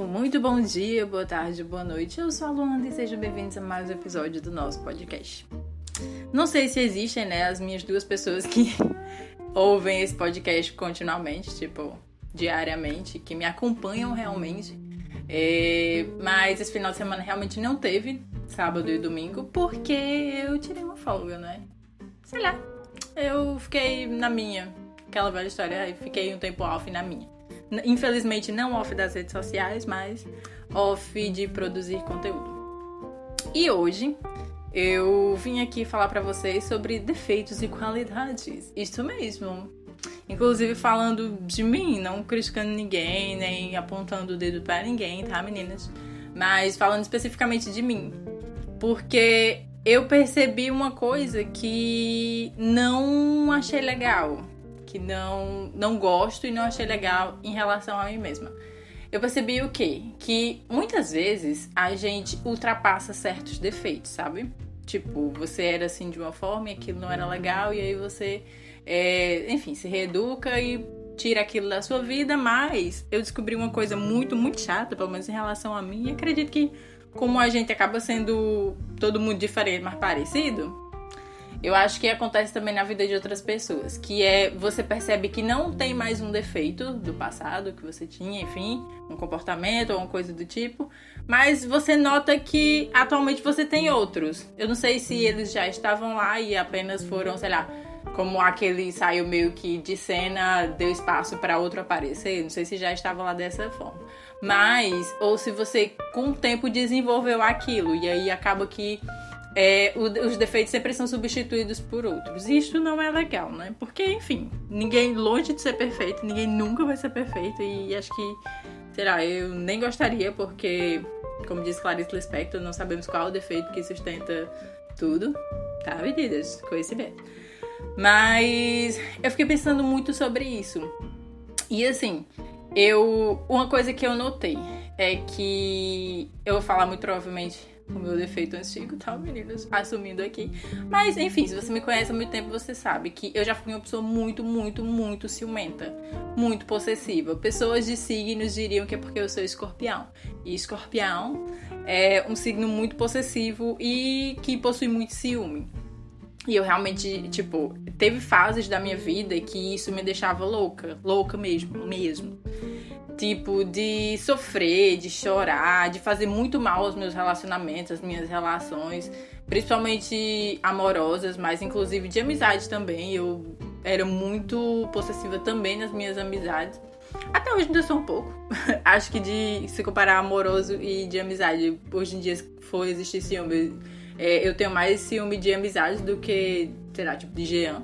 povo, muito bom dia, boa tarde, boa noite. Eu sou a Luanda e sejam bem-vindos a mais um episódio do nosso podcast. Não sei se existem, né, as minhas duas pessoas que ouvem esse podcast continuamente, tipo, diariamente, que me acompanham realmente. É, mas esse final de semana realmente não teve, sábado e domingo, porque eu tirei uma folga, né? Sei lá, eu fiquei na minha, aquela velha história, fiquei um tempo off na minha. Infelizmente, não off das redes sociais, mas off de produzir conteúdo. E hoje eu vim aqui falar para vocês sobre defeitos e qualidades. Isso mesmo. Inclusive falando de mim, não criticando ninguém, nem apontando o dedo para ninguém, tá, meninas? Mas falando especificamente de mim. Porque eu percebi uma coisa que não achei legal que não, não gosto e não achei legal em relação a mim mesma. Eu percebi o quê? Que muitas vezes a gente ultrapassa certos defeitos, sabe? Tipo, você era assim de uma forma e aquilo não era legal, e aí você, é, enfim, se reeduca e tira aquilo da sua vida, mas eu descobri uma coisa muito, muito chata, pelo menos em relação a mim, e acredito que como a gente acaba sendo todo mundo diferente, mas parecido, eu acho que acontece também na vida de outras pessoas, que é você percebe que não tem mais um defeito do passado que você tinha, enfim, um comportamento ou uma coisa do tipo, mas você nota que atualmente você tem outros. Eu não sei se eles já estavam lá e apenas foram, sei lá, como aquele saiu meio que de cena, deu espaço para outro aparecer, não sei se já estava lá dessa forma. Mas, ou se você com o tempo desenvolveu aquilo e aí acaba que é, o, os defeitos sempre são substituídos por outros. E isso não é legal, né? Porque, enfim, ninguém, longe de ser perfeito, ninguém nunca vai ser perfeito. E acho que, sei lá, eu nem gostaria, porque, como diz Clarice Lispector, não sabemos qual o defeito que sustenta tudo. Tá, medidas, conhecimento. Mas eu fiquei pensando muito sobre isso. E assim, eu. Uma coisa que eu notei é que. Eu vou falar muito provavelmente o meu defeito antigo, tá, meninas? Assumindo aqui. Mas, enfim, se você me conhece há muito tempo, você sabe que eu já fui uma pessoa muito, muito, muito ciumenta. Muito possessiva. Pessoas de signos diriam que é porque eu sou escorpião. E escorpião é um signo muito possessivo e que possui muito ciúme. E eu realmente, tipo, teve fases da minha vida que isso me deixava louca. Louca mesmo, mesmo tipo de sofrer, de chorar, de fazer muito mal aos meus relacionamentos, às minhas relações, principalmente amorosas, mas inclusive de amizade também. Eu era muito possessiva também nas minhas amizades. Até hoje ainda sou um pouco. Acho que de se comparar amoroso e de amizade, hoje em dia se for existir ciúme, é, eu tenho mais ciúme de amizade do que, sei lá, tipo de Jean.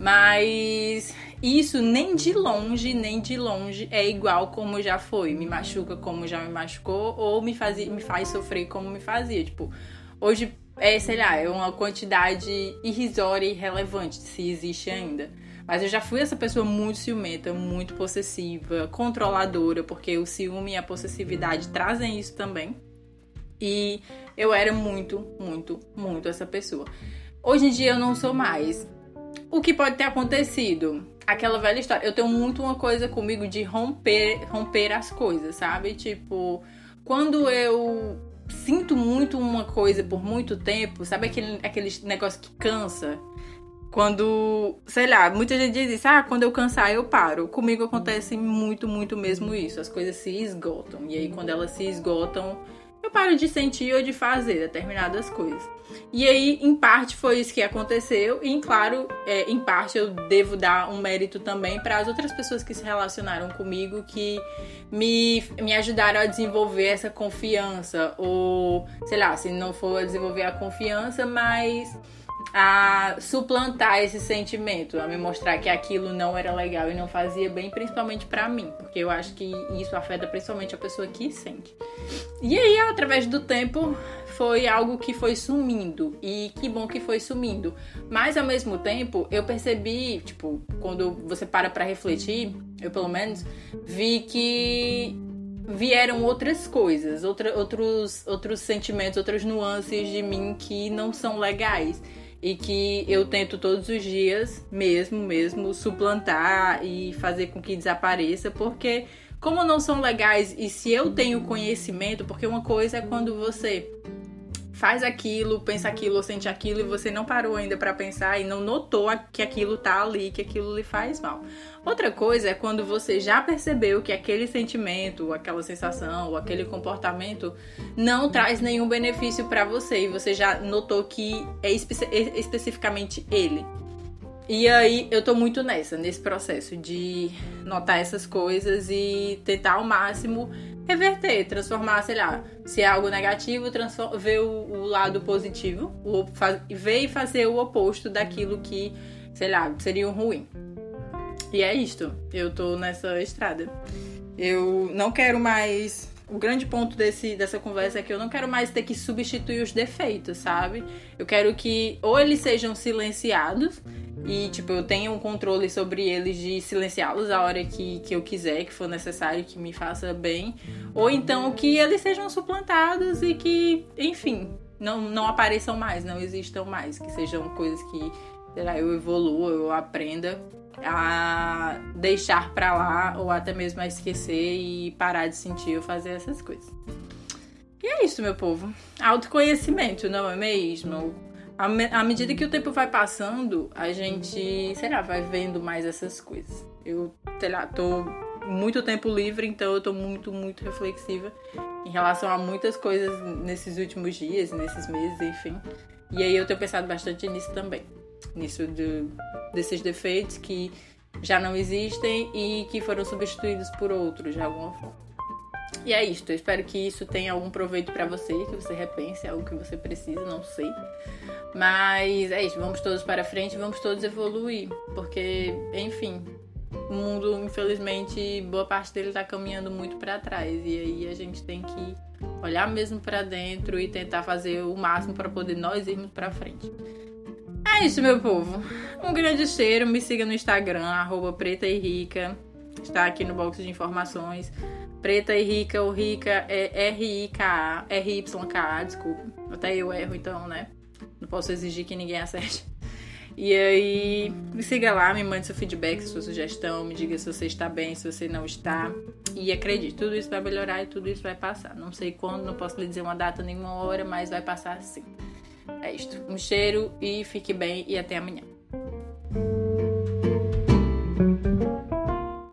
Mas isso nem de longe, nem de longe é igual como já foi. Me machuca como já me machucou, ou me, fazia, me faz sofrer como me fazia. Tipo, hoje é, sei lá, é uma quantidade irrisória e irrelevante, se existe ainda. Mas eu já fui essa pessoa muito ciumenta, muito possessiva, controladora, porque o ciúme e a possessividade trazem isso também. E eu era muito, muito, muito essa pessoa. Hoje em dia eu não sou mais. O que pode ter acontecido? Aquela velha história. Eu tenho muito uma coisa comigo de romper, romper as coisas, sabe? Tipo, quando eu sinto muito uma coisa por muito tempo, sabe aquele, aquele negócio que cansa? Quando, sei lá, muita gente diz isso, ah, quando eu cansar eu paro. Comigo acontece muito, muito mesmo isso. As coisas se esgotam. E aí, quando elas se esgotam, eu paro de sentir ou de fazer determinadas coisas. E aí, em parte, foi isso que aconteceu, e claro, é, em parte eu devo dar um mérito também para as outras pessoas que se relacionaram comigo, que me, me ajudaram a desenvolver essa confiança, ou sei lá, se não for a desenvolver a confiança, mas a suplantar esse sentimento, a me mostrar que aquilo não era legal e não fazia bem, principalmente para mim, porque eu acho que isso afeta principalmente a pessoa que sente. E aí, através do tempo, foi algo que foi sumindo e que bom que foi sumindo. Mas ao mesmo tempo, eu percebi, tipo, quando você para para refletir, eu pelo menos vi que vieram outras coisas, outra, outros, outros sentimentos, outras nuances de mim que não são legais e que eu tento todos os dias, mesmo, mesmo, suplantar e fazer com que desapareça, porque como não são legais e se eu tenho conhecimento, porque uma coisa é quando você faz aquilo, pensa aquilo ou sente aquilo e você não parou ainda para pensar e não notou que aquilo tá ali, que aquilo lhe faz mal. Outra coisa é quando você já percebeu que aquele sentimento, aquela sensação, ou aquele comportamento não traz nenhum benefício para você e você já notou que é espe especificamente ele. E aí eu tô muito nessa, nesse processo de notar essas coisas e tentar ao máximo reverter, transformar, sei lá, se é algo negativo, ver o, o lado positivo, o, faz, ver e fazer o oposto daquilo que, sei lá, seria um ruim. E é isto, eu tô nessa estrada. Eu não quero mais o grande ponto desse, dessa conversa é que eu não quero mais ter que substituir os defeitos, sabe? Eu quero que ou eles sejam silenciados e, tipo, eu tenha um controle sobre eles de silenciá-los a hora que, que eu quiser, que for necessário, que me faça bem. Ou então que eles sejam suplantados e que, enfim, não, não apareçam mais, não existam mais. Que sejam coisas que, sei lá, eu evolua, eu aprenda a deixar pra lá ou até mesmo a esquecer e parar de sentir ou fazer essas coisas. E é isso, meu povo. Autoconhecimento, não é mesmo? À medida que o tempo vai passando, a gente, sei lá, vai vendo mais essas coisas. Eu, sei lá, tô muito tempo livre, então eu tô muito, muito reflexiva em relação a muitas coisas nesses últimos dias, nesses meses, enfim. E aí eu tenho pensado bastante nisso também nisso de, desses defeitos que já não existem e que foram substituídos por outros de alguma forma. E é isso, eu espero que isso tenha algum proveito para você, que você repense algo que você precisa, não sei. Mas é isso, vamos todos para frente, vamos todos evoluir, porque, enfim, o mundo, infelizmente, boa parte dele está caminhando muito para trás e aí a gente tem que olhar mesmo para dentro e tentar fazer o máximo para poder nós irmos para frente. É isso, meu povo. Um grande cheiro. Me siga no Instagram, arroba Preta e Rica. Está aqui no box de informações. Preta e Rica, o Rica é R-I-K-A, R-Y-K-A, desculpa. Até eu erro, então, né? Não posso exigir que ninguém acerte. E aí, me siga lá, me mande seu feedback, sua sugestão, me diga se você está bem, se você não está. E acredite, tudo isso vai melhorar e tudo isso vai passar. Não sei quando, não posso lhe dizer uma data, nenhuma hora, mas vai passar sim. É isto. Um cheiro e fique bem e até amanhã.